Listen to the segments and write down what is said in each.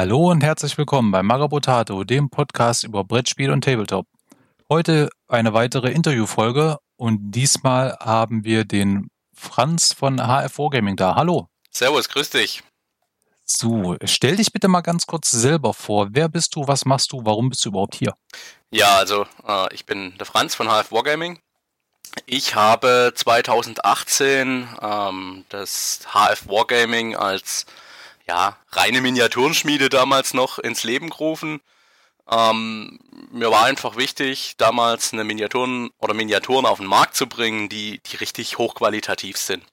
Hallo und herzlich willkommen bei Magabotato, dem Podcast über Brettspiel und Tabletop. Heute eine weitere Interviewfolge und diesmal haben wir den Franz von HF Gaming da. Hallo. Servus, grüß dich. So, stell dich bitte mal ganz kurz selber vor. Wer bist du, was machst du, warum bist du überhaupt hier? Ja, also äh, ich bin der Franz von HF Wargaming. Ich habe 2018 ähm, das HF Wargaming als ja, reine Miniaturenschmiede damals noch ins Leben gerufen. Ähm, mir war einfach wichtig, damals eine Miniaturen oder Miniaturen auf den Markt zu bringen, die, die richtig hochqualitativ sind.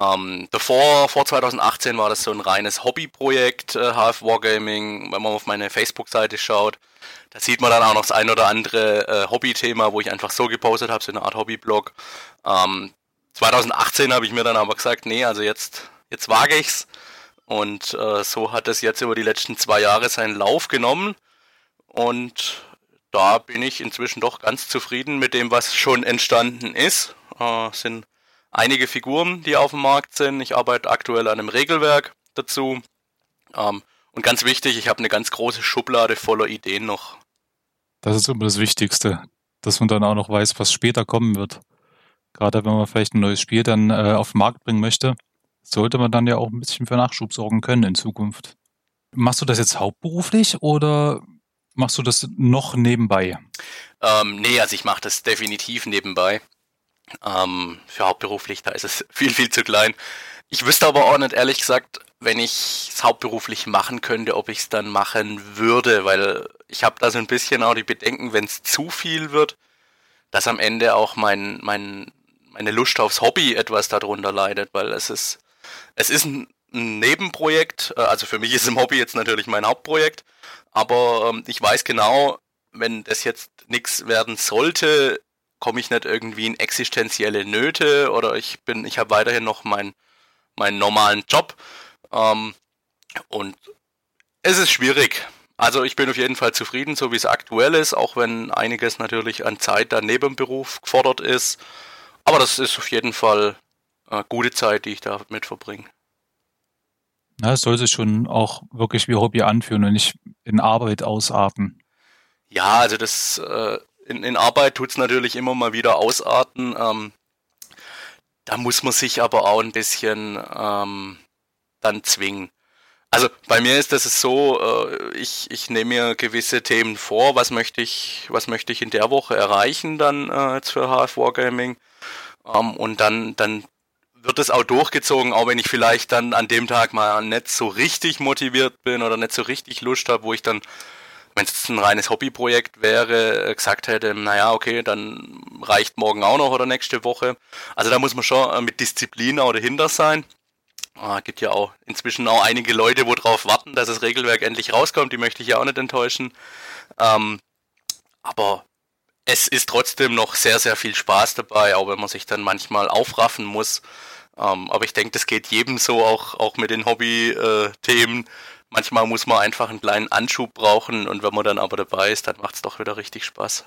Ähm, davor, vor 2018 war das so ein reines Hobbyprojekt, äh, HF Wargaming. Wenn man auf meine Facebook-Seite schaut, da sieht man dann auch noch das ein oder andere äh, Hobby-Thema, wo ich einfach so gepostet habe, so eine Art Hobbyblog. Ähm, 2018 habe ich mir dann aber gesagt, nee, also jetzt, jetzt wage ich's. Und äh, so hat es jetzt über die letzten zwei Jahre seinen Lauf genommen. Und da bin ich inzwischen doch ganz zufrieden mit dem, was schon entstanden ist. Äh, sind einige Figuren, die auf dem Markt sind. Ich arbeite aktuell an einem Regelwerk dazu. Ähm, und ganz wichtig, ich habe eine ganz große Schublade voller Ideen noch. Das ist immer das Wichtigste, dass man dann auch noch weiß, was später kommen wird. Gerade wenn man vielleicht ein neues Spiel dann äh, auf den Markt bringen möchte, sollte man dann ja auch ein bisschen für Nachschub sorgen können in Zukunft. Machst du das jetzt hauptberuflich oder machst du das noch nebenbei? Ähm, nee, also ich mache das definitiv nebenbei. Ähm, für hauptberuflich, da ist es viel, viel zu klein. Ich wüsste aber auch nicht, ehrlich gesagt, wenn ich es hauptberuflich machen könnte, ob ich es dann machen würde, weil ich habe da so ein bisschen auch die Bedenken, wenn es zu viel wird, dass am Ende auch mein, mein, meine Lust aufs Hobby etwas darunter leidet, weil es ist, es ist ein, Nebenprojekt, äh, also für mich ist im Hobby jetzt natürlich mein Hauptprojekt, aber ähm, ich weiß genau, wenn das jetzt nichts werden sollte, komme ich nicht irgendwie in existenzielle Nöte oder ich bin, ich habe weiterhin noch meinen meinen normalen Job. Ähm, und es ist schwierig. Also ich bin auf jeden Fall zufrieden, so wie es aktuell ist, auch wenn einiges natürlich an Zeit dann neben dem Beruf gefordert ist. Aber das ist auf jeden Fall eine äh, gute Zeit, die ich da mit verbringe. Ja, es soll sich schon auch wirklich wie Hobby anfühlen und nicht in Arbeit ausarten. Ja, also das äh, in, in Arbeit tut es natürlich immer mal wieder ausarten. Ähm, da muss man sich aber auch ein bisschen ähm, dann zwingen. Also bei mir ist das so, äh, ich, ich nehme mir gewisse Themen vor, was möchte ich, was möchte ich in der Woche erreichen dann äh, jetzt für HF Wargaming. Ähm, und dann, dann wird es auch durchgezogen, auch wenn ich vielleicht dann an dem Tag mal nicht so richtig motiviert bin oder nicht so richtig Lust habe, wo ich dann wenn es ein reines Hobbyprojekt wäre, gesagt hätte, naja, okay, dann reicht morgen auch noch oder nächste Woche. Also da muss man schon äh, mit Disziplin auch dahinter sein. Ah, gibt ja auch inzwischen auch einige Leute, wo drauf warten, dass das Regelwerk endlich rauskommt. Die möchte ich ja auch nicht enttäuschen. Ähm, aber es ist trotzdem noch sehr, sehr viel Spaß dabei, auch wenn man sich dann manchmal aufraffen muss. Ähm, aber ich denke, das geht jedem so, auch, auch mit den Hobby-Themen. Äh, manchmal muss man einfach einen kleinen Anschub brauchen und wenn man dann aber dabei ist, dann macht es doch wieder richtig Spaß.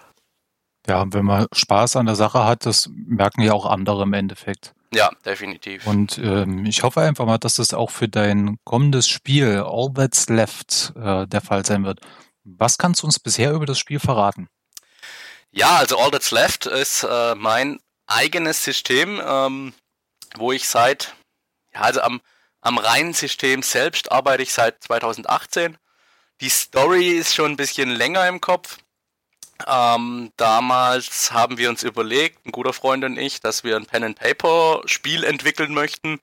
Ja, wenn man Spaß an der Sache hat, das merken ja auch andere im Endeffekt. Ja, definitiv. Und ähm, ich hoffe einfach mal, dass das auch für dein kommendes Spiel All That's Left äh, der Fall sein wird. Was kannst du uns bisher über das Spiel verraten? Ja, also All That's Left ist äh, mein eigenes System, ähm, wo ich seit, ja, also am am reinen System selbst arbeite ich seit 2018. Die Story ist schon ein bisschen länger im Kopf. Ähm, damals haben wir uns überlegt, ein guter Freund und ich, dass wir ein Pen-and-Paper-Spiel entwickeln möchten.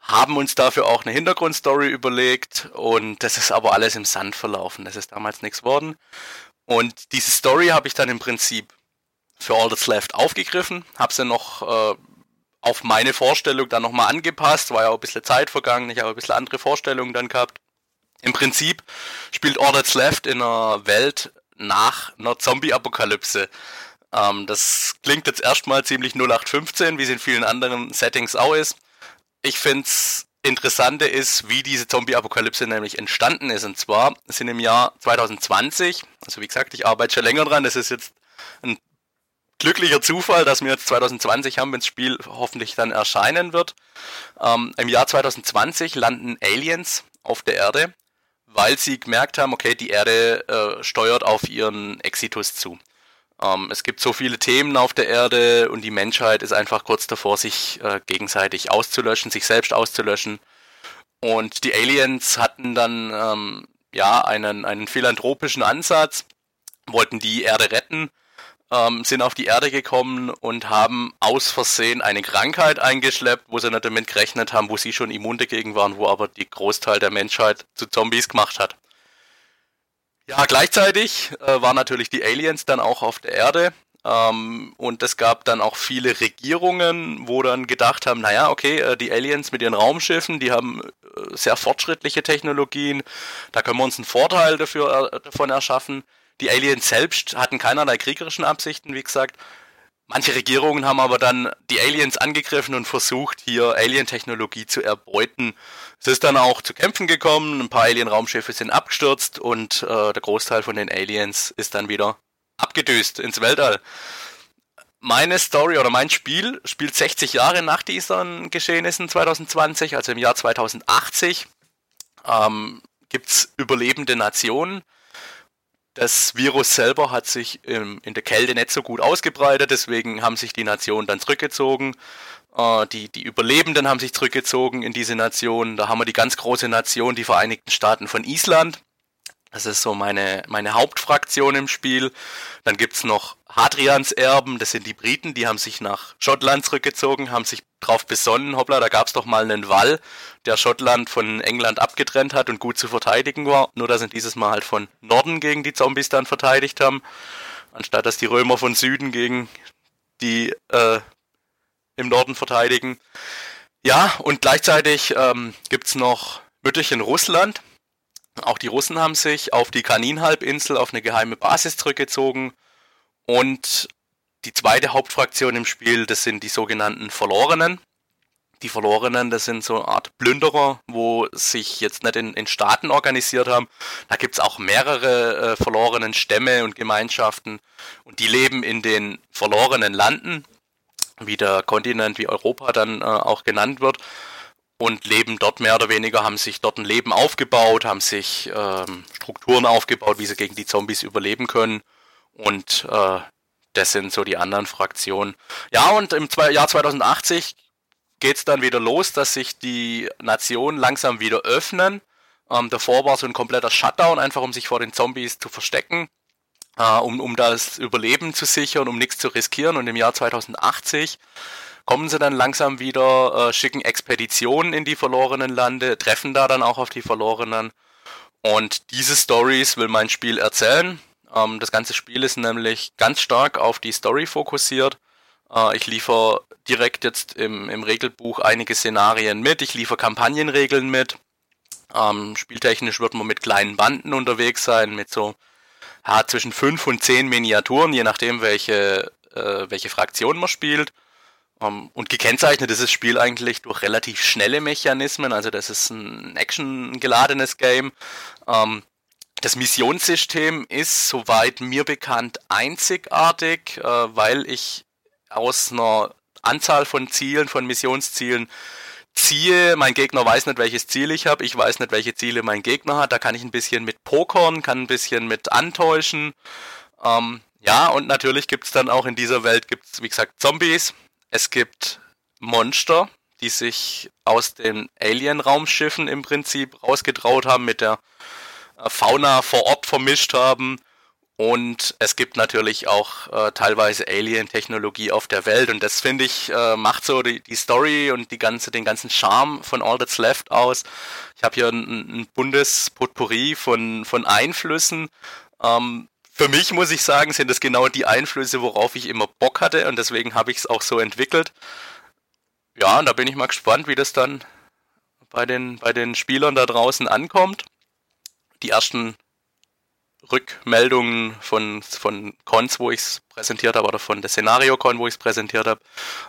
Haben uns dafür auch eine Hintergrundstory überlegt und das ist aber alles im Sand verlaufen. Das ist damals nichts worden. Und diese Story habe ich dann im Prinzip für All That's Left aufgegriffen, habe sie noch äh, auf meine Vorstellung dann nochmal angepasst, war ja auch ein bisschen Zeit vergangen, ich habe ein bisschen andere Vorstellungen dann gehabt. Im Prinzip spielt Order's Left in einer Welt nach einer Zombie-Apokalypse. Ähm, das klingt jetzt erstmal ziemlich 0815, wie es in vielen anderen Settings auch ist. Ich finde es Interessante ist, wie diese Zombie-Apokalypse nämlich entstanden ist. Und zwar sind im Jahr 2020, also wie gesagt, ich arbeite schon länger dran, das ist jetzt ein glücklicher Zufall, dass wir jetzt 2020 haben, wenn das Spiel hoffentlich dann erscheinen wird. Ähm, Im Jahr 2020 landen Aliens auf der Erde, weil sie gemerkt haben, okay, die Erde äh, steuert auf ihren Exitus zu. Ähm, es gibt so viele Themen auf der Erde und die Menschheit ist einfach kurz davor, sich äh, gegenseitig auszulöschen, sich selbst auszulöschen. Und die Aliens hatten dann ähm, ja einen, einen philanthropischen Ansatz, wollten die Erde retten, ähm, sind auf die Erde gekommen und haben aus Versehen eine Krankheit eingeschleppt, wo sie nicht damit gerechnet haben, wo sie schon immun dagegen waren, wo aber die Großteil der Menschheit zu Zombies gemacht hat. Ja, gleichzeitig äh, waren natürlich die Aliens dann auch auf der Erde. Ähm, und es gab dann auch viele Regierungen, wo dann gedacht haben, naja, okay, äh, die Aliens mit ihren Raumschiffen, die haben äh, sehr fortschrittliche Technologien, da können wir uns einen Vorteil dafür, äh, davon erschaffen. Die Aliens selbst hatten keinerlei kriegerischen Absichten, wie gesagt. Manche Regierungen haben aber dann die Aliens angegriffen und versucht, hier Alien-Technologie zu erbeuten. Es ist dann auch zu Kämpfen gekommen, ein paar Alien-Raumschiffe sind abgestürzt und äh, der Großteil von den Aliens ist dann wieder abgedüst ins Weltall. Meine Story oder mein Spiel spielt 60 Jahre nach diesen Geschehnissen 2020, also im Jahr 2080. Ähm, Gibt es überlebende Nationen, das Virus selber hat sich ähm, in der Kälte nicht so gut ausgebreitet, deswegen haben sich die Nationen dann zurückgezogen. Äh, die, die Überlebenden haben sich zurückgezogen in diese Nation. Da haben wir die ganz große Nation, die Vereinigten Staaten von Island. Das ist so meine, meine Hauptfraktion im Spiel. Dann gibt's noch Hadrians Erben, das sind die Briten, die haben sich nach Schottland zurückgezogen, haben sich drauf besonnen, hoppla, da gab's doch mal einen Wall, der Schottland von England abgetrennt hat und gut zu verteidigen war. Nur dass sie dieses Mal halt von Norden gegen die Zombies dann verteidigt haben, anstatt dass die Römer von Süden gegen die äh, im Norden verteidigen. Ja, und gleichzeitig ähm, gibt's noch Mütterchen Russland, auch die Russen haben sich auf die Kaninhalbinsel auf eine geheime Basis zurückgezogen. Und die zweite Hauptfraktion im Spiel, das sind die sogenannten Verlorenen. Die Verlorenen, das sind so eine Art Plünderer, wo sich jetzt nicht in, in Staaten organisiert haben. Da gibt's auch mehrere äh, verlorenen Stämme und Gemeinschaften. Und die leben in den verlorenen Landen, wie der Kontinent, wie Europa dann äh, auch genannt wird und leben dort mehr oder weniger, haben sich dort ein Leben aufgebaut, haben sich ähm, Strukturen aufgebaut, wie sie gegen die Zombies überleben können. Und äh, das sind so die anderen Fraktionen. Ja, und im Jahr 2080 geht's dann wieder los, dass sich die Nationen langsam wieder öffnen. Ähm, davor war so ein kompletter Shutdown, einfach um sich vor den Zombies zu verstecken, äh, um, um das Überleben zu sichern, um nichts zu riskieren. Und im Jahr 2080 kommen sie dann langsam wieder, äh, schicken Expeditionen in die verlorenen Lande, treffen da dann auch auf die Verlorenen. Und diese Stories will mein Spiel erzählen. Ähm, das ganze Spiel ist nämlich ganz stark auf die Story fokussiert. Äh, ich liefere direkt jetzt im, im Regelbuch einige Szenarien mit. Ich liefere Kampagnenregeln mit. Ähm, spieltechnisch wird man mit kleinen Banden unterwegs sein, mit so ja, zwischen fünf und zehn Miniaturen, je nachdem, welche, äh, welche Fraktion man spielt. Um, ähm, und gekennzeichnet ist das Spiel eigentlich durch relativ schnelle Mechanismen, also das ist ein actiongeladenes Game. Um, ähm, das Missionssystem ist, soweit mir bekannt, einzigartig, äh, weil ich aus einer Anzahl von Zielen, von Missionszielen ziehe. Mein Gegner weiß nicht, welches Ziel ich habe. Ich weiß nicht, welche Ziele mein Gegner hat. Da kann ich ein bisschen mit pokern, kann ein bisschen mit antäuschen. Ähm, ja, und natürlich gibt es dann auch in dieser Welt, gibt's, wie gesagt, Zombies. Es gibt Monster, die sich aus den Alien-Raumschiffen im Prinzip rausgetraut haben, mit der Fauna vor Ort vermischt haben. Und es gibt natürlich auch äh, teilweise Alien-Technologie auf der Welt. Und das finde ich, äh, macht so die, die Story und die ganze, den ganzen Charme von All That's Left aus. Ich habe hier ein, ein buntes Potpourri von, von Einflüssen. Ähm, für mich muss ich sagen, sind das genau die Einflüsse, worauf ich immer Bock hatte und deswegen habe ich es auch so entwickelt. Ja, und da bin ich mal gespannt, wie das dann bei den, bei den Spielern da draußen ankommt. Die ersten Rückmeldungen von, von Cons, wo ich es präsentiert habe, oder von der Szenario-Con, wo ich es präsentiert habe,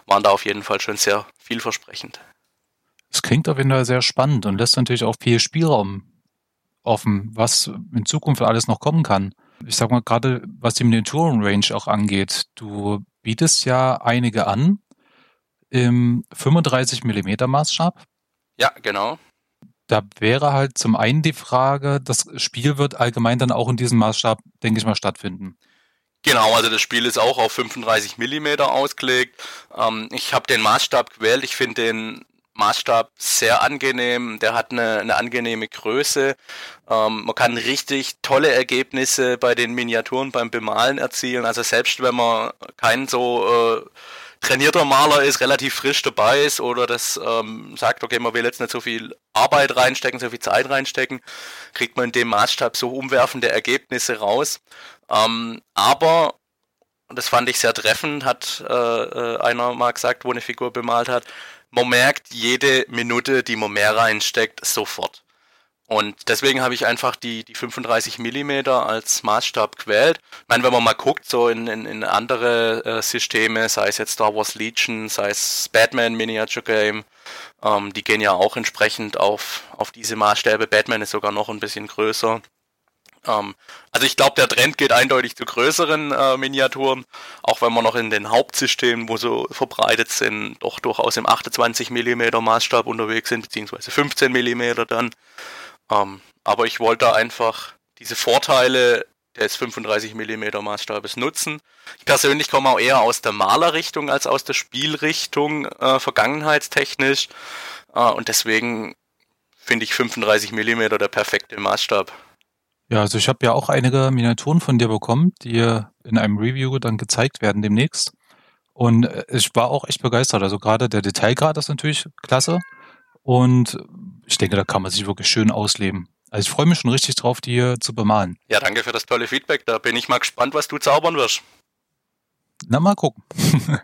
waren da auf jeden Fall schon sehr vielversprechend. Es klingt auf jeden Fall sehr spannend und lässt natürlich auch viel Spielraum offen, was in Zukunft alles noch kommen kann ich sag mal, gerade was die Miniaturen-Range auch angeht, du bietest ja einige an im 35 mm Maßstab. Ja, genau. Da wäre halt zum einen die Frage, das Spiel wird allgemein dann auch in diesem Maßstab, denke ich mal, stattfinden. Genau, also das Spiel ist auch auf 35 Millimeter ausgelegt. Ähm, ich habe den Maßstab gewählt. Ich finde den Maßstab sehr angenehm. Der hat eine, eine angenehme Größe. Ähm, man kann richtig tolle Ergebnisse bei den Miniaturen beim Bemalen erzielen. Also selbst wenn man kein so äh, trainierter Maler ist, relativ frisch dabei ist oder das ähm, sagt, okay, man will jetzt nicht so viel Arbeit reinstecken, so viel Zeit reinstecken, kriegt man in dem Maßstab so umwerfende Ergebnisse raus. Ähm, aber, das fand ich sehr treffend, hat äh, äh, einer mal gesagt, wo eine Figur bemalt hat, man merkt jede Minute, die man mehr reinsteckt, sofort. Und deswegen habe ich einfach die, die 35 mm als Maßstab gewählt. Ich meine, wenn man mal guckt, so in, in, in andere äh, Systeme, sei es jetzt Star Wars Legion, sei es Batman Miniature Game, ähm, die gehen ja auch entsprechend auf, auf diese Maßstäbe. Batman ist sogar noch ein bisschen größer. Ähm, also ich glaube, der Trend geht eindeutig zu größeren äh, Miniaturen, auch wenn wir noch in den Hauptsystemen, wo so verbreitet sind, doch durchaus im 28 mm Maßstab unterwegs sind, beziehungsweise 15 mm dann. Ähm, aber ich wollte einfach diese Vorteile des 35 mm Maßstabes nutzen. Ich persönlich komme auch eher aus der Malerrichtung als aus der Spielrichtung, äh, vergangenheitstechnisch. Äh, und deswegen finde ich 35 mm der perfekte Maßstab. Ja, also ich habe ja auch einige Miniaturen von dir bekommen, die in einem Review dann gezeigt werden demnächst. Und äh, ich war auch echt begeistert. Also gerade der Detailgrad ist natürlich klasse. Und ich denke, da kann man sich wirklich schön ausleben. Also ich freue mich schon richtig drauf, die hier zu bemalen. Ja, danke für das tolle Feedback. Da bin ich mal gespannt, was du zaubern wirst. Na, mal gucken.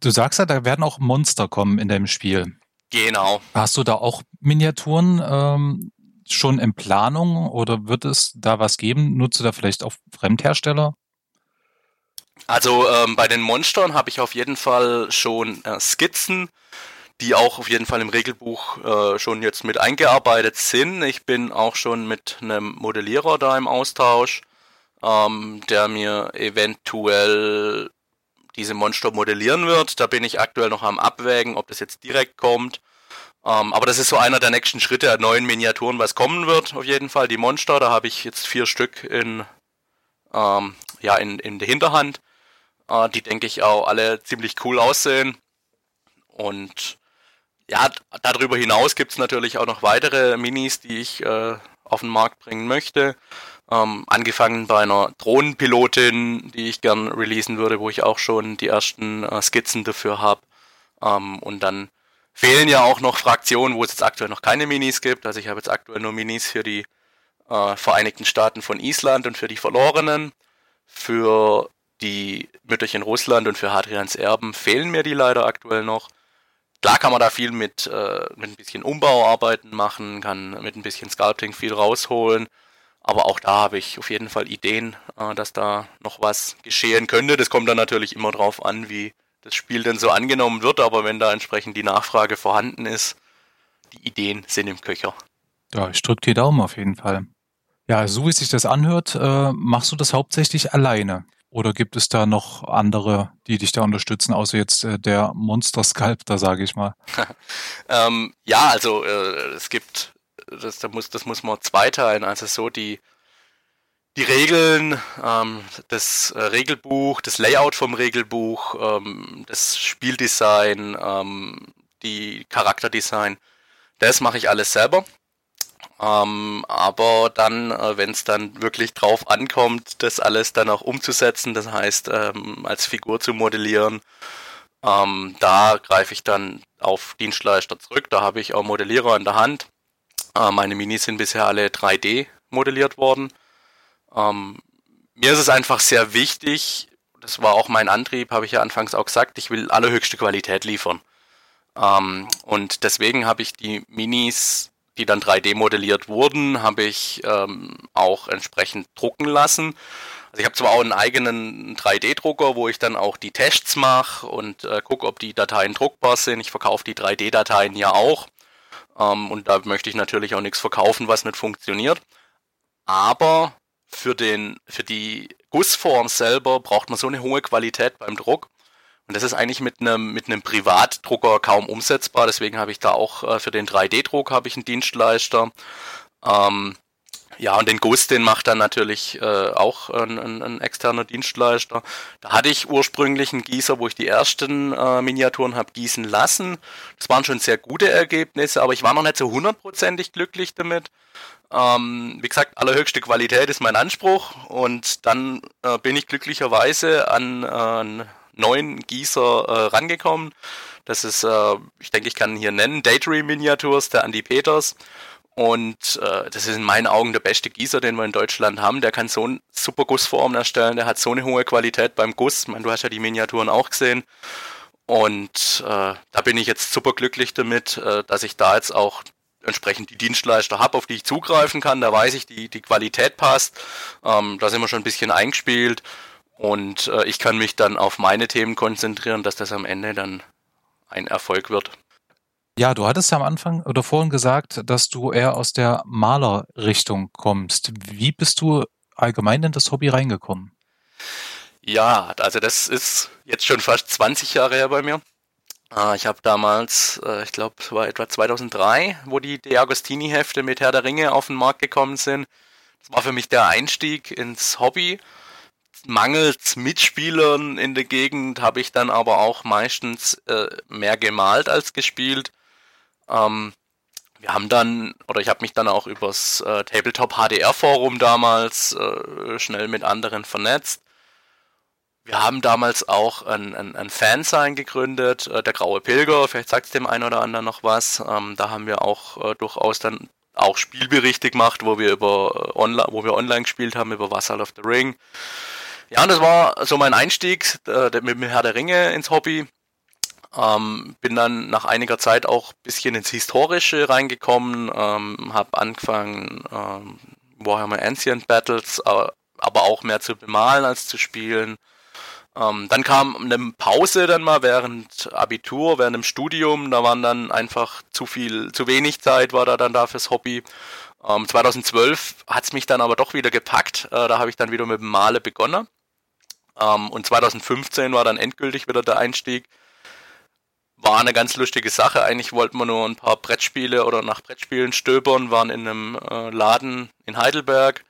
du sagst ja, da werden auch Monster kommen in deinem Spiel. Genau. Hast du da auch Miniaturen ähm, schon in Planung oder wird es da was geben? Nutzt du da vielleicht auch Fremdhersteller? Also ähm, bei den Monstern habe ich auf jeden Fall schon äh, Skizzen die auch auf jeden Fall im Regelbuch äh, schon jetzt mit eingearbeitet sind. Ich bin auch schon mit einem Modellierer da im Austausch, ähm, der mir eventuell diese Monster modellieren wird. Da bin ich aktuell noch am Abwägen, ob das jetzt direkt kommt. Ähm, aber das ist so einer der nächsten Schritte der neuen Miniaturen, was kommen wird. Auf jeden Fall die Monster. Da habe ich jetzt vier Stück in, ähm, ja, in, in der Hinterhand, äh, die denke ich auch alle ziemlich cool aussehen. Und ja, darüber hinaus gibt es natürlich auch noch weitere Minis, die ich äh, auf den Markt bringen möchte. Ähm, angefangen bei einer Drohnenpilotin, die ich gern releasen würde, wo ich auch schon die ersten äh, Skizzen dafür habe. Ähm, und dann fehlen ja auch noch Fraktionen, wo es jetzt aktuell noch keine Minis gibt. Also ich habe jetzt aktuell nur Minis für die äh, Vereinigten Staaten von Island und für die Verlorenen. Für die Mütterchen Russland und für Hadrians Erben fehlen mir die leider aktuell noch. Klar kann man da viel mit, äh, mit ein bisschen Umbauarbeiten machen, kann mit ein bisschen Sculpting viel rausholen. Aber auch da habe ich auf jeden Fall Ideen, äh, dass da noch was geschehen könnte. Das kommt dann natürlich immer drauf an, wie das Spiel denn so angenommen wird. Aber wenn da entsprechend die Nachfrage vorhanden ist, die Ideen sind im Köcher. Ja, ich drücke die Daumen auf jeden Fall. Ja, so wie sich das anhört, äh, machst du das hauptsächlich alleine. Oder gibt es da noch andere, die dich da unterstützen, außer jetzt äh, der Monster Sculptor, sage ich mal? ähm, ja, also äh, es gibt, das, das, muss, das muss man zweiteilen. Also so die, die Regeln, ähm, das äh, Regelbuch, das Layout vom Regelbuch, ähm, das Spieldesign, ähm, die Charakterdesign, das mache ich alles selber. Ähm, aber dann, äh, wenn es dann wirklich drauf ankommt, das alles dann auch umzusetzen, das heißt ähm, als Figur zu modellieren, ähm, da greife ich dann auf Dienstleister zurück. Da habe ich auch Modellierer in der Hand. Äh, meine Minis sind bisher alle 3D modelliert worden. Ähm, mir ist es einfach sehr wichtig, das war auch mein Antrieb, habe ich ja anfangs auch gesagt, ich will allerhöchste Qualität liefern. Ähm, und deswegen habe ich die Minis die dann 3D modelliert wurden, habe ich ähm, auch entsprechend drucken lassen. Also ich habe zwar auch einen eigenen 3D-Drucker, wo ich dann auch die Tests mache und äh, gucke, ob die Dateien druckbar sind. Ich verkaufe die 3D-Dateien ja auch. Ähm, und da möchte ich natürlich auch nichts verkaufen, was nicht funktioniert. Aber für, den, für die Gussform selber braucht man so eine hohe Qualität beim Druck. Und das ist eigentlich mit einem mit einem Privatdrucker kaum umsetzbar. Deswegen habe ich da auch äh, für den 3D-Druck habe ich einen Dienstleister. Ähm, ja, und den Guss, den macht dann natürlich äh, auch ein, ein, ein, externer Dienstleister. Da hatte ich ursprünglich einen Gießer, wo ich die ersten äh, Miniaturen habe gießen lassen. Das waren schon sehr gute Ergebnisse, aber ich war noch nicht so hundertprozentig glücklich damit. Ähm, wie gesagt, allerhöchste Qualität ist mein Anspruch und dann äh, bin ich glücklicherweise an äh, einen neuen Gießer äh, rangekommen. Das ist, äh, ich denke, ich kann ihn hier nennen, Daydream Miniatures, der Andy Peters. Und äh, das ist in meinen Augen der beste Gießer, den wir in Deutschland haben. Der kann so eine super Gussformen erstellen, der hat so eine hohe Qualität beim Guss. Ich meine, du hast ja die Miniaturen auch gesehen. Und äh, da bin ich jetzt super glücklich damit, äh, dass ich da jetzt auch entsprechend die Dienstleister habe, auf die ich zugreifen kann. Da weiß ich, die, die Qualität passt. Ähm, da sind wir schon ein bisschen eingespielt. Und äh, ich kann mich dann auf meine Themen konzentrieren, dass das am Ende dann ein Erfolg wird. Ja, du hattest ja am Anfang oder vorhin gesagt, dass du eher aus der Malerrichtung kommst. Wie bist du allgemein in das Hobby reingekommen? Ja, also das ist jetzt schon fast 20 Jahre her bei mir. Ah, ich habe damals, äh, ich glaube, es war etwa 2003, wo die De Agostini-Hefte mit Herr der Ringe auf den Markt gekommen sind. Das war für mich der Einstieg ins Hobby. Mangels Mitspielern in der Gegend habe ich dann aber auch meistens äh, mehr gemalt als gespielt. Ähm, wir haben dann, oder ich habe mich dann auch übers äh, Tabletop HDR Forum damals äh, schnell mit anderen vernetzt. Wir haben damals auch ein, ein, ein Fansign gegründet, äh, der Graue Pilger, vielleicht sagt es dem einen oder anderen noch was. Ähm, da haben wir auch äh, durchaus dann auch Spielberichte gemacht, wo wir über äh, online, wo wir online gespielt haben, über Vassal of the Ring. Ja, das war so mein Einstieg äh, mit dem Herr der Ringe ins Hobby. Ähm, bin dann nach einiger Zeit auch ein bisschen ins Historische reingekommen, ähm, habe angefangen ähm, Warhammer Ancient Battles, äh, aber auch mehr zu bemalen als zu spielen. Ähm, dann kam eine Pause dann mal während Abitur, während dem Studium. Da waren dann einfach zu viel, zu wenig Zeit war da dann da fürs Hobby. Ähm, 2012 hat es mich dann aber doch wieder gepackt. Äh, da habe ich dann wieder mit dem Male begonnen. Ähm, und 2015 war dann endgültig wieder der Einstieg war eine ganz lustige Sache. Eigentlich wollten wir nur ein paar Brettspiele oder nach Brettspielen stöbern, waren in einem äh, Laden in Heidelberg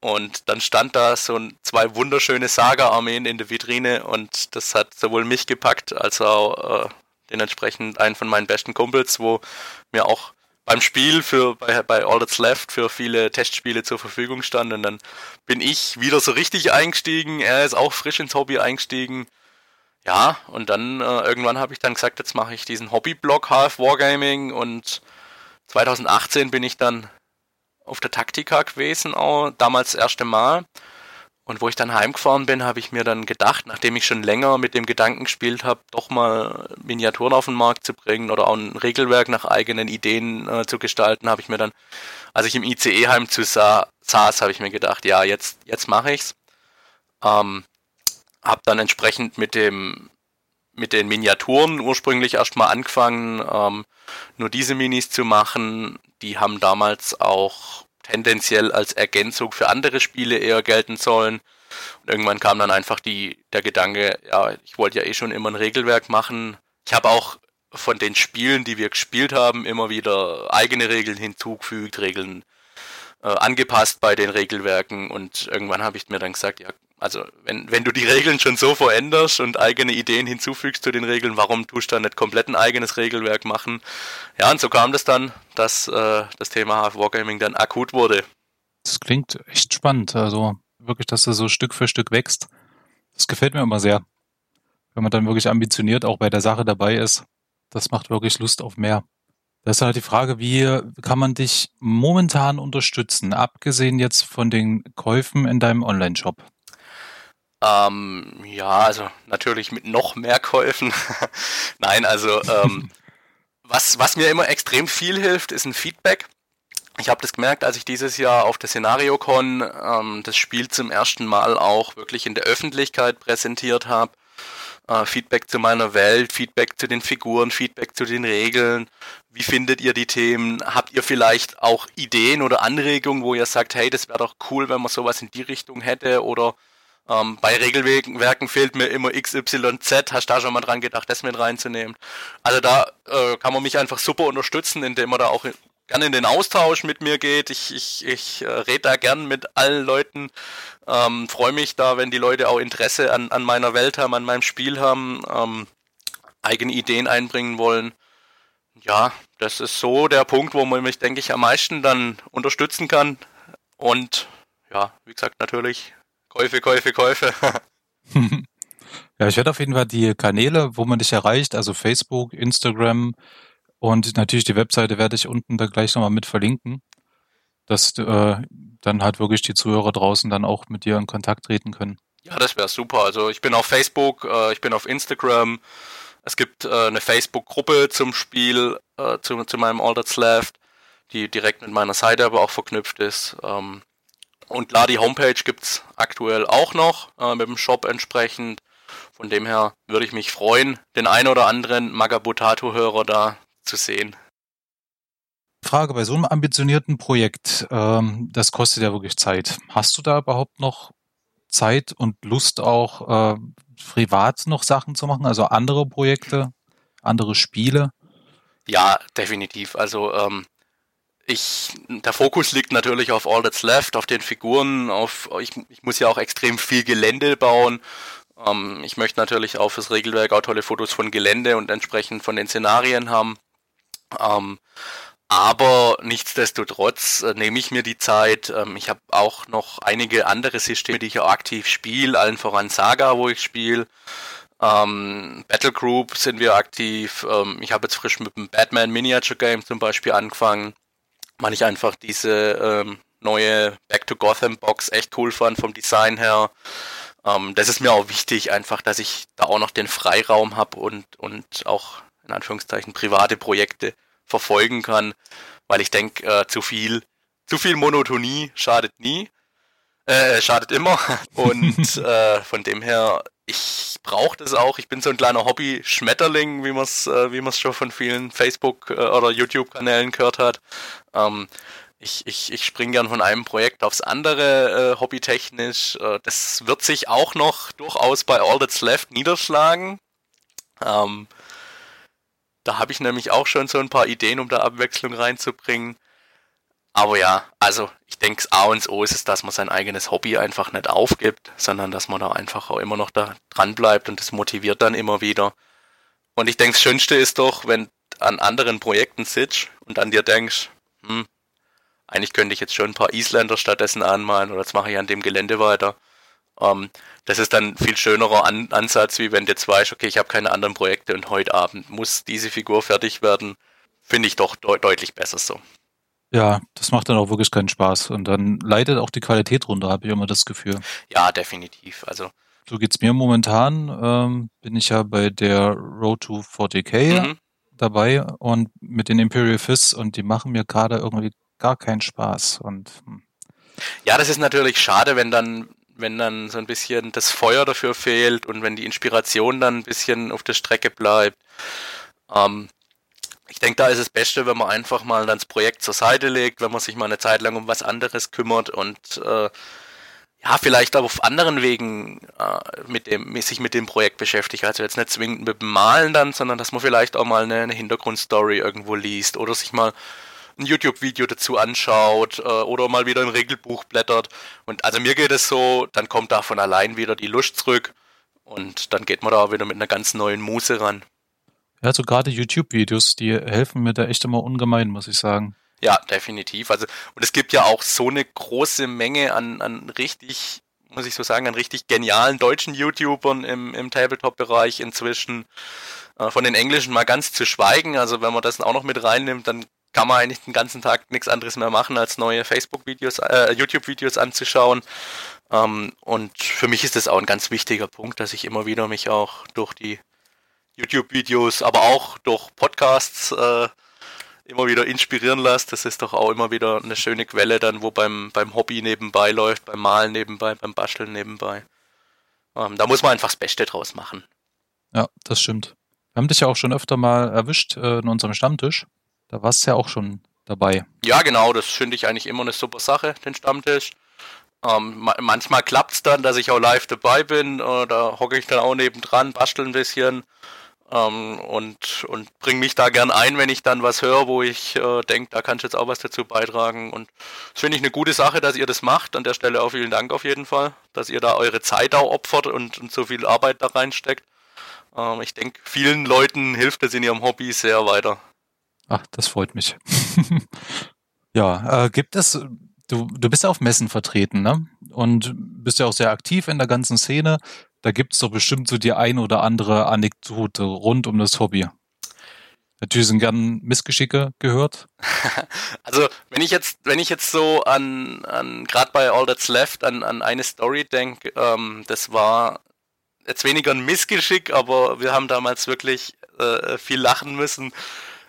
und dann stand da so zwei wunderschöne Saga-Armeen in der Vitrine und das hat sowohl mich gepackt als auch äh, den entsprechend einen von meinen besten Kumpels, wo mir auch beim Spiel für bei, bei All That's Left für viele Testspiele zur Verfügung stand und dann bin ich wieder so richtig eingestiegen. Er ist auch frisch ins Hobby eingestiegen ja, und dann äh, irgendwann habe ich dann gesagt, jetzt mache ich diesen Hobby-Blog Half Wargaming und 2018 bin ich dann auf der Taktika gewesen, auch damals das erste Mal. Und wo ich dann heimgefahren bin, habe ich mir dann gedacht, nachdem ich schon länger mit dem Gedanken gespielt habe, doch mal Miniaturen auf den Markt zu bringen oder auch ein Regelwerk nach eigenen Ideen äh, zu gestalten, habe ich mir dann, als ich im ICE heim zu sa saß, habe ich mir gedacht, ja, jetzt, jetzt mache ich's. Ähm, habe dann entsprechend mit dem mit den Miniaturen ursprünglich erstmal angefangen, ähm, nur diese Minis zu machen. Die haben damals auch tendenziell als Ergänzung für andere Spiele eher gelten sollen. Und irgendwann kam dann einfach die, der Gedanke, ja, ich wollte ja eh schon immer ein Regelwerk machen. Ich habe auch von den Spielen, die wir gespielt haben, immer wieder eigene Regeln hinzugefügt, Regeln äh, angepasst bei den Regelwerken und irgendwann habe ich mir dann gesagt, ja, also wenn, wenn du die Regeln schon so veränderst und eigene Ideen hinzufügst zu den Regeln, warum tust du dann nicht komplett ein eigenes Regelwerk machen? Ja, und so kam das dann, dass äh, das Thema Wargaming dann akut wurde. Das klingt echt spannend. Also wirklich, dass das so Stück für Stück wächst. Das gefällt mir immer sehr. Wenn man dann wirklich ambitioniert auch bei der Sache dabei ist. Das macht wirklich Lust auf mehr. Das ist halt die Frage, wie kann man dich momentan unterstützen, abgesehen jetzt von den Käufen in deinem Online-Shop? Ähm, ja, also natürlich mit noch mehr Käufen. Nein, also ähm, was, was mir immer extrem viel hilft, ist ein Feedback. Ich habe das gemerkt, als ich dieses Jahr auf der SzenarioCon ähm, das Spiel zum ersten Mal auch wirklich in der Öffentlichkeit präsentiert habe. Äh, Feedback zu meiner Welt, Feedback zu den Figuren, Feedback zu den Regeln. Wie findet ihr die Themen? Habt ihr vielleicht auch Ideen oder Anregungen, wo ihr sagt, hey, das wäre doch cool, wenn man sowas in die Richtung hätte? Oder Ähm, bei Regelwerken fehlt mir immer XYZ. Hast du da schon mal dran gedacht, das mit reinzunehmen? Also da äh, kann man mich einfach super unterstützen, indem man da auch gerne in den Austausch mit mir geht. Ich, ich, ich äh, rede da gern mit allen Leuten. Ähm, Freue mich da, wenn die Leute auch Interesse an, an meiner Welt haben, an meinem Spiel haben, ähm, eigene Ideen einbringen wollen. Ja, das ist so der Punkt, wo man mich, denke ich, am meisten dann unterstützen kann. Und ja, wie gesagt, natürlich Käufe, Käufe, Käufe. ja, ich werde auf jeden Fall die Kanäle, wo man dich erreicht, also Facebook, Instagram und natürlich die Webseite werde ich unten da gleich nochmal mit verlinken, dass äh, dann halt wirklich die Zuhörer draußen dann auch mit dir in Kontakt treten können. Ja, das wäre super. Also ich bin auf Facebook, äh, ich bin auf Instagram. Es gibt äh, eine Facebook-Gruppe zum Spiel, äh, zu, zu meinem All That's Left, die direkt mit meiner Seite aber auch verknüpft ist. Ähm, und klar, die Homepage gibt's aktuell auch noch äh, mit dem Shop entsprechend. Von dem her würde ich mich freuen, den ein oder anderen Magabotato-Hörer da zu sehen. Frage, bei so einem ambitionierten Projekt, ähm, das kostet ja wirklich Zeit. Hast du da überhaupt noch Zeit und Lust auch äh, privat noch Sachen zu machen, also andere Projekte, andere Spiele? Ja, definitiv. Also ähm, ich, der Fokus liegt natürlich auf All That's Left, auf den Figuren, auf, ich, ich muss ja auch extrem viel Gelände bauen. Ähm, ich möchte natürlich auch fürs Regelwerk auch tolle Fotos von Gelände und entsprechend von den Szenarien haben. Ähm, aber nichtsdestotrotz äh, nehme ich mir die Zeit. Ähm, ich habe auch noch einige andere Systeme, die ich auch aktiv spiele, allen voran Saga, wo ich spiele. Ähm, Battle Group sind wir aktiv. Ähm, ich habe jetzt frisch mit dem Batman Miniature Game zum Beispiel angefangen weil ich einfach diese ähm, neue Back to Gotham Box echt cool fand vom Design her. Ähm, das ist mir auch wichtig, einfach, dass ich da auch noch den Freiraum habe und, und auch in Anführungszeichen private Projekte verfolgen kann, weil ich denke, äh, zu viel, zu viel Monotonie schadet nie, äh, schadet immer und äh, von dem her ich brauche das auch. Ich bin so ein kleiner Hobby-Schmetterling, wie man es äh, wie man's schon von vielen Facebook- äh, oder YouTube-Kanälen gehört hat. Ähm, ich, ich, ich springe gern von einem Projekt aufs andere, äh, hobbytechnisch. Äh, das wird sich auch noch durchaus bei All That's Left niederschlagen. Ähm, da habe ich nämlich auch schon so ein paar Ideen, um da Abwechslung reinzubringen. Aber ja, also ich denke, das A und O ist es, dass man sein eigenes Hobby einfach nicht aufgibt, sondern dass man da einfach auch immer noch da dran bleibt und das motiviert dann immer wieder. Und ich denke, das Schönste ist doch, wenn an anderen Projekten sitzt und an dir denkst, hm, eigentlich könnte ich jetzt schon ein paar Isländer stattdessen anmalen oder jetzt mache ich an dem Gelände weiter. Ähm, das ist dann ein viel schönerer an Ansatz, wie wenn du jetzt weißt, okay, ich habe keine anderen Projekte und heute Abend muss diese Figur fertig werden. Finde ich doch de deutlich besser so. Ja, das macht dann auch wirklich keinen Spaß. Und dann leidet auch die Qualität runter, habe ich immer das Gefühl. Ja, definitiv. Also. So geht's mir momentan. Ähm, bin ich ja bei der Road to 40k mhm. dabei und mit den Imperial Fists und die machen mir gerade irgendwie gar keinen Spaß. Und hm. ja, das ist natürlich schade, wenn dann wenn dann so ein bisschen das Feuer dafür fehlt und wenn die Inspiration dann ein bisschen auf der Strecke bleibt. Ähm, ich denke, da ist es Beste, wenn man einfach mal das Projekt zur Seite legt, wenn man sich mal eine Zeit lang um was anderes kümmert und äh, ja, vielleicht auch auf anderen Wegen äh, mit dem, sich mit dem Projekt beschäftigt. Also jetzt nicht zwingend mit dem Malen dann, sondern dass man vielleicht auch mal eine, eine Hintergrundstory irgendwo liest oder sich mal ein YouTube-Video dazu anschaut äh, oder mal wieder ein Regelbuch blättert. Und also mir geht es so, dann kommt da von allein wieder die Lust zurück und dann geht man da auch wieder mit einer ganz neuen Muse ran. Ja, so gerade YouTube-Videos, die helfen mir da echt immer ungemein, muss ich sagen. Ja, definitiv. Also, und es gibt ja auch so eine große Menge an, an richtig, muss ich so sagen, an richtig genialen deutschen YouTubern im, im Tabletop-Bereich inzwischen. Äh, von den Englischen mal ganz zu schweigen. Also, wenn man das auch noch mit reinnimmt, dann kann man eigentlich den ganzen Tag nichts anderes mehr machen, als neue Facebook-Videos, äh, YouTube-Videos anzuschauen. Ähm, und für mich ist das auch ein ganz wichtiger Punkt, dass ich immer wieder mich auch durch die YouTube-Videos, aber auch durch Podcasts äh, immer wieder inspirieren lässt. Das ist doch auch immer wieder eine schöne Quelle dann, wo beim, beim Hobby nebenbei läuft, beim Malen nebenbei, beim Basteln nebenbei. Ähm, da muss man einfach das Beste draus machen. Ja, das stimmt. Wir haben dich ja auch schon öfter mal erwischt äh, in unserem Stammtisch. Da warst du ja auch schon dabei. Ja, genau, das finde ich eigentlich immer eine super Sache, den Stammtisch. Ähm, manchmal klappt es dann, dass ich auch live dabei bin. Äh, da hocke ich dann auch nebendran, bastel ein bisschen ähm, und, und bringe mich da gern ein, wenn ich dann was höre, wo ich äh, denke, da kann ich jetzt auch was dazu beitragen. Und das finde ich eine gute Sache, dass ihr das macht. An der Stelle auch vielen Dank auf jeden Fall, dass ihr da eure Zeit auch opfert und, und so viel Arbeit da reinsteckt. Ähm, ich denke, vielen Leuten hilft es in ihrem Hobby sehr weiter. Ach, das freut mich. ja, äh, gibt es, du, du bist ja auf Messen vertreten, ne? Und bist ja auch sehr aktiv in der ganzen Szene. Da gibt es doch bestimmt so die ein oder andere Anekdote rund um das Hobby. Natürlich sind gern Missgeschicke gehört. Also wenn ich jetzt, wenn ich jetzt so an, an gerade bei All That's Left an, an eine Story denke, ähm, das war jetzt weniger ein Missgeschick, aber wir haben damals wirklich äh, viel lachen müssen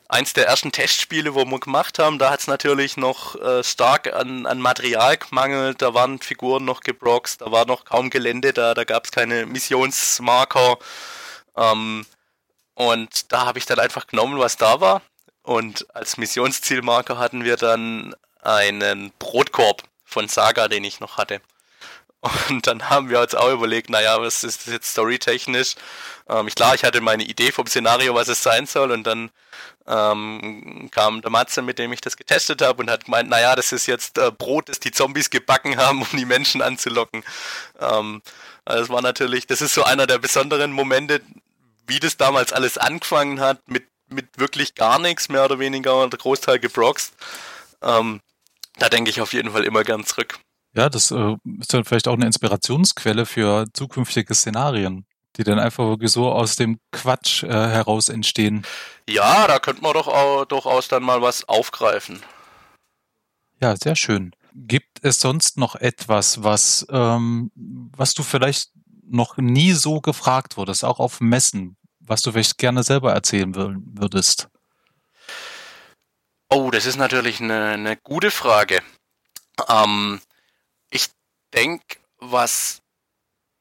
eins der ersten Testspiele, wo wir gemacht haben, da hat es natürlich noch äh, stark an, an Material gemangelt, da waren Figuren noch gebroxt, da war noch kaum Gelände da, da gab es keine Missionsmarker. Ähm, und da habe ich dann einfach genommen, was da war. Und als Missionszielmarker hatten wir dann einen Brotkorb von Saga, den ich noch hatte. Und dann haben wir uns auch überlegt, naja, was ist das jetzt storytechnisch? Ähm, klar, ich hatte meine Idee vom Szenario, was es sein soll, und dann ähm, kam der Matze, mit dem ich das getestet habe, und hat gemeint, naja, das ist jetzt äh, Brot, das die Zombies gebacken haben, um die Menschen anzulocken. Ähm, also das war natürlich, das ist so einer der besonderen Momente, wie das damals alles angefangen hat, mit, mit wirklich gar nichts, mehr oder weniger, der Großteil gebroxt. Ähm, da denke ich auf jeden Fall immer gern zurück. Ja, das äh, ist dann vielleicht auch eine Inspirationsquelle für zukünftige Szenarien, die dann einfach wirklich so aus dem Quatsch äh, heraus entstehen. Ja, da könnte man doch auch, durchaus dann mal was aufgreifen. Ja, sehr schön. Gibt es sonst noch etwas, was, ähm, was du vielleicht noch nie so gefragt wurdest, auch auf Messen, was du vielleicht gerne selber erzählen würdest? Oh, das ist natürlich eine, eine gute Frage. Ähm, ich denke, was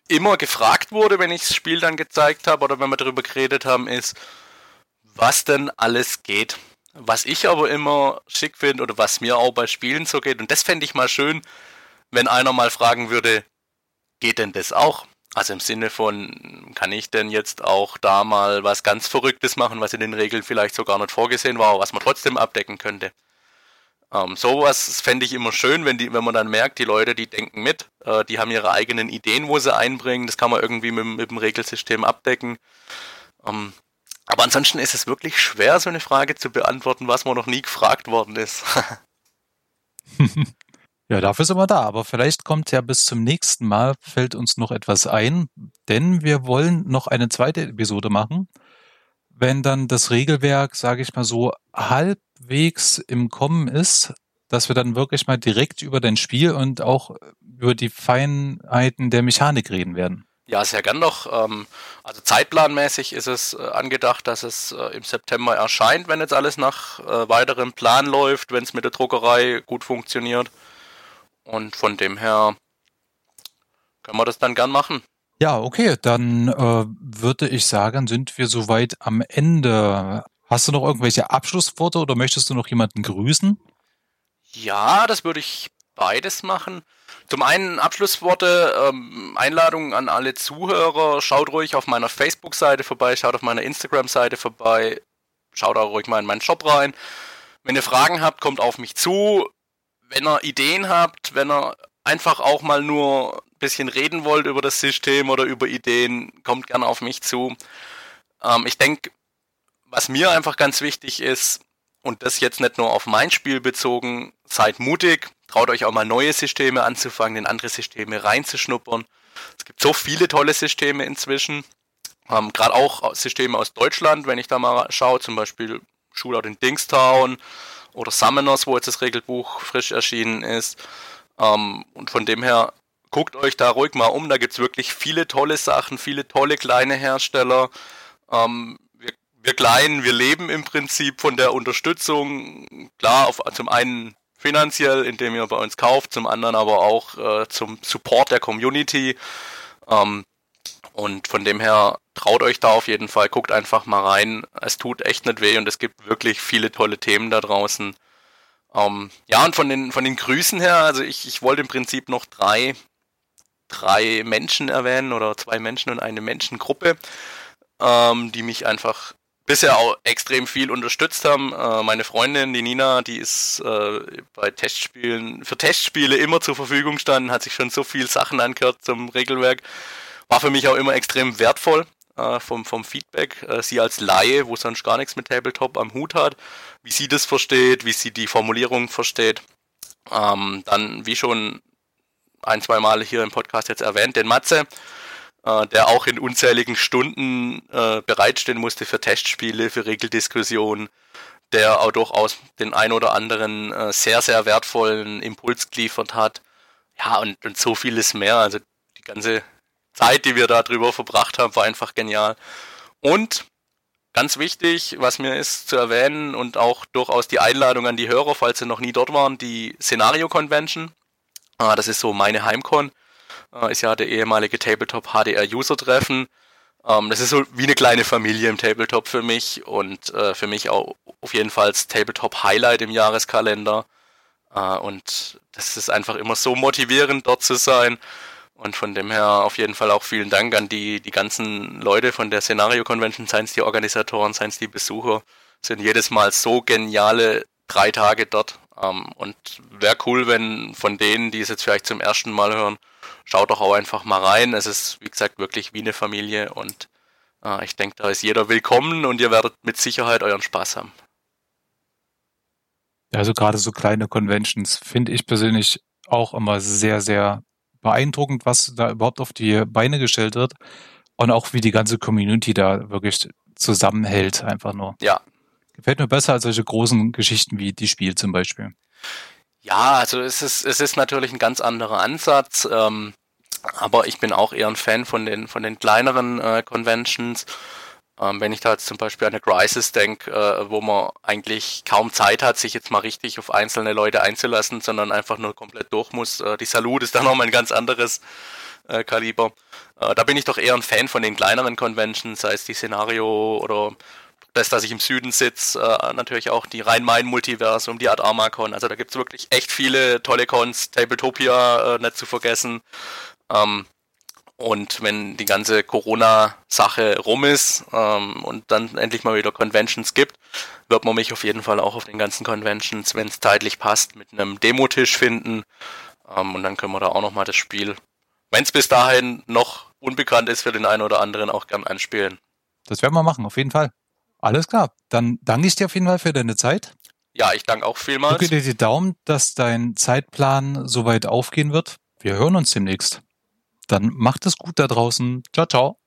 immer gefragt wurde, wenn ich das Spiel dann gezeigt habe oder wenn wir darüber geredet haben, ist, was denn alles geht. Was ich aber immer schick finde oder was mir auch bei Spielen so geht, und das fände ich mal schön, wenn einer mal fragen würde, geht denn das auch? Also im Sinne von, kann ich denn jetzt auch da mal was ganz Verrücktes machen, was in den Regeln vielleicht sogar nicht vorgesehen war, was man trotzdem abdecken könnte? Ähm, sowas fände ich immer schön, wenn, die, wenn man dann merkt, die Leute, die denken mit, äh, die haben ihre eigenen Ideen, wo sie einbringen, das kann man irgendwie mit, mit dem Regelsystem abdecken. Ähm, aber ansonsten ist es wirklich schwer, so eine Frage zu beantworten, was man noch nie gefragt worden ist. ja, dafür sind wir da. Aber vielleicht kommt ja bis zum nächsten Mal, fällt uns noch etwas ein, denn wir wollen noch eine zweite Episode machen. Wenn dann das Regelwerk, sage ich mal so, halbwegs im Kommen ist, dass wir dann wirklich mal direkt über dein Spiel und auch über die Feinheiten der Mechanik reden werden. Ja, sehr gern noch. Ähm, also zeitplanmäßig ist es äh, angedacht, dass es äh, im September erscheint, wenn jetzt alles nach äh, weiterem Plan läuft, wenn es mit der Druckerei gut funktioniert. Und von dem her können wir das dann gern machen. Ja, okay, dann äh, würde ich sagen, sind wir soweit am Ende. Hast du noch irgendwelche Abschlussworte oder möchtest du noch jemanden grüßen? Ja, das würde ich beides machen. Zum einen Abschlussworte, ähm, Einladungen an alle Zuhörer. Schaut ruhig auf meiner Facebook-Seite vorbei, schaut auf meiner Instagram-Seite vorbei, schaut auch ruhig mal in meinen Shop rein. Wenn ihr Fragen habt, kommt auf mich zu. Wenn ihr Ideen habt, wenn ihr einfach auch mal nur bisschen reden wollt über das System oder über Ideen, kommt gerne auf mich zu. Ähm, ich denke, was mir einfach ganz wichtig ist, und das jetzt nicht nur auf mein Spiel bezogen, seid mutig, traut euch auch mal neue Systeme anzufangen, in andere Systeme reinzuschnuppern. Es gibt so viele tolle Systeme inzwischen, ähm, gerade auch Systeme aus Deutschland, wenn ich da mal schaue, zum Beispiel Shootout in Dingstown oder Summoners, wo jetzt das Regelbuch frisch erschienen ist. Ähm, und von dem her, guckt euch da ruhig mal um, da gibt es wirklich viele tolle Sachen, viele tolle kleine Hersteller. Ähm, wir Kleinen, wir leben im Prinzip von der Unterstützung, klar, auf, zum einen finanziell, indem ihr bei uns kauft, zum anderen aber auch äh, zum Support der Community. Ähm, und von dem her traut euch da auf jeden Fall, guckt einfach mal rein. Es tut echt nicht weh und es gibt wirklich viele tolle Themen da draußen. Ähm, ja, und von den, von den Grüßen her, also ich, ich wollte im Prinzip noch drei, drei Menschen erwähnen oder zwei Menschen und eine Menschengruppe, ähm, die mich einfach bisher auch extrem viel unterstützt haben. Äh, meine Freundin, die Nina, die ist äh, bei Testspielen, für Testspiele immer zur Verfügung standen, hat sich schon so viel Sachen angehört zum Regelwerk. War für mich auch immer extrem wertvoll äh, vom, vom Feedback. Äh, sie als Laie, wo sonst gar nichts mit Tabletop am Hut hat, wie sie das versteht, wie sie die Formulierung versteht. Ähm, dann, wie schon ein, zwei Male hier im Podcast jetzt erwähnt, den Matze, äh, der auch in unzähligen Stunden äh, bereitstehen musste für Testspiele, für Regeldiskussionen, der auch durchaus den ein oder anderen äh, sehr, sehr wertvollen Impuls geliefert hat. Ja, und, und so vieles mehr. Also die ganze Zeit, die wir da drüber verbracht haben, war einfach genial. Und ganz wichtig, was mir ist zu erwähnen und auch durchaus die Einladung an die Hörer, falls sie noch nie dort waren, die Szenario Convention. Ah, das ist so meine Heimcon äh, ist ja der ehemalige Tabletop HDR User Treffen. Ähm, das ist so wie eine kleine Familie im Tabletop für mich und äh, für mich auch auf jeden Fall das Tabletop Highlight im Jahreskalender. Äh, und das ist einfach immer so motivierend, dort zu sein. Und von dem her auf jeden Fall auch vielen Dank an die, die ganzen Leute von der Szenario Convention, seien es die Organisatoren, seien es die Besucher, sind jedes Mal so geniale drei Tage dort. Ähm, und wäre cool, wenn von denen, die es jetzt vielleicht zum ersten Mal hören, schaut doch auch einfach mal rein. Es ist, wie gesagt, wirklich wie eine Familie und äh, ich denke, da ist jeder willkommen und ihr werdet mit Sicherheit euren Spaß haben. Also gerade so kleine Conventions finde ich persönlich auch immer sehr, sehr beeindruckend, was da überhaupt auf die Beine gestellt wird und auch wie die ganze Community da wirklich zusammenhält, einfach nur. Ja. Gefällt mir besser als solche großen Geschichten wie die Spiel zum Beispiel. Ja, also es ist, es ist natürlich ein ganz anderer Ansatz, ähm, aber ich bin auch eher ein Fan von den, von den kleineren äh, Conventions. Ähm, wenn ich da jetzt zum Beispiel an eine Crisis denke, äh, wo man eigentlich kaum Zeit hat, sich jetzt mal richtig auf einzelne Leute einzulassen, sondern einfach nur komplett durch muss. Äh, die Salut ist dann nochmal ein ganz anderes äh, Kaliber. Äh, da bin ich doch eher ein Fan von den kleineren Conventions, sei es die Szenario oder das, dass ich im Süden sitze, äh, natürlich auch die Rhein-Main-Multiversum, die Art Armacon. Also da gibt es wirklich echt viele tolle Cons, Tabletopia äh, nicht zu vergessen. Ähm, und wenn die ganze Corona-Sache rum ist ähm, und dann endlich mal wieder Conventions gibt, wird man mich auf jeden Fall auch auf den ganzen Conventions, wenn es zeitlich passt, mit einem Demotisch finden. Ähm, und dann können wir da auch nochmal das Spiel, wenn es bis dahin noch unbekannt ist für den einen oder anderen, auch gern anspielen. Das werden wir machen, auf jeden Fall. Alles klar. Dann danke ich dir auf jeden Fall für deine Zeit. Ja, ich danke auch vielmals. Drücke dir die Daumen, dass dein Zeitplan soweit aufgehen wird. Wir hören uns demnächst. Dann macht es gut da draußen. Ciao, ciao.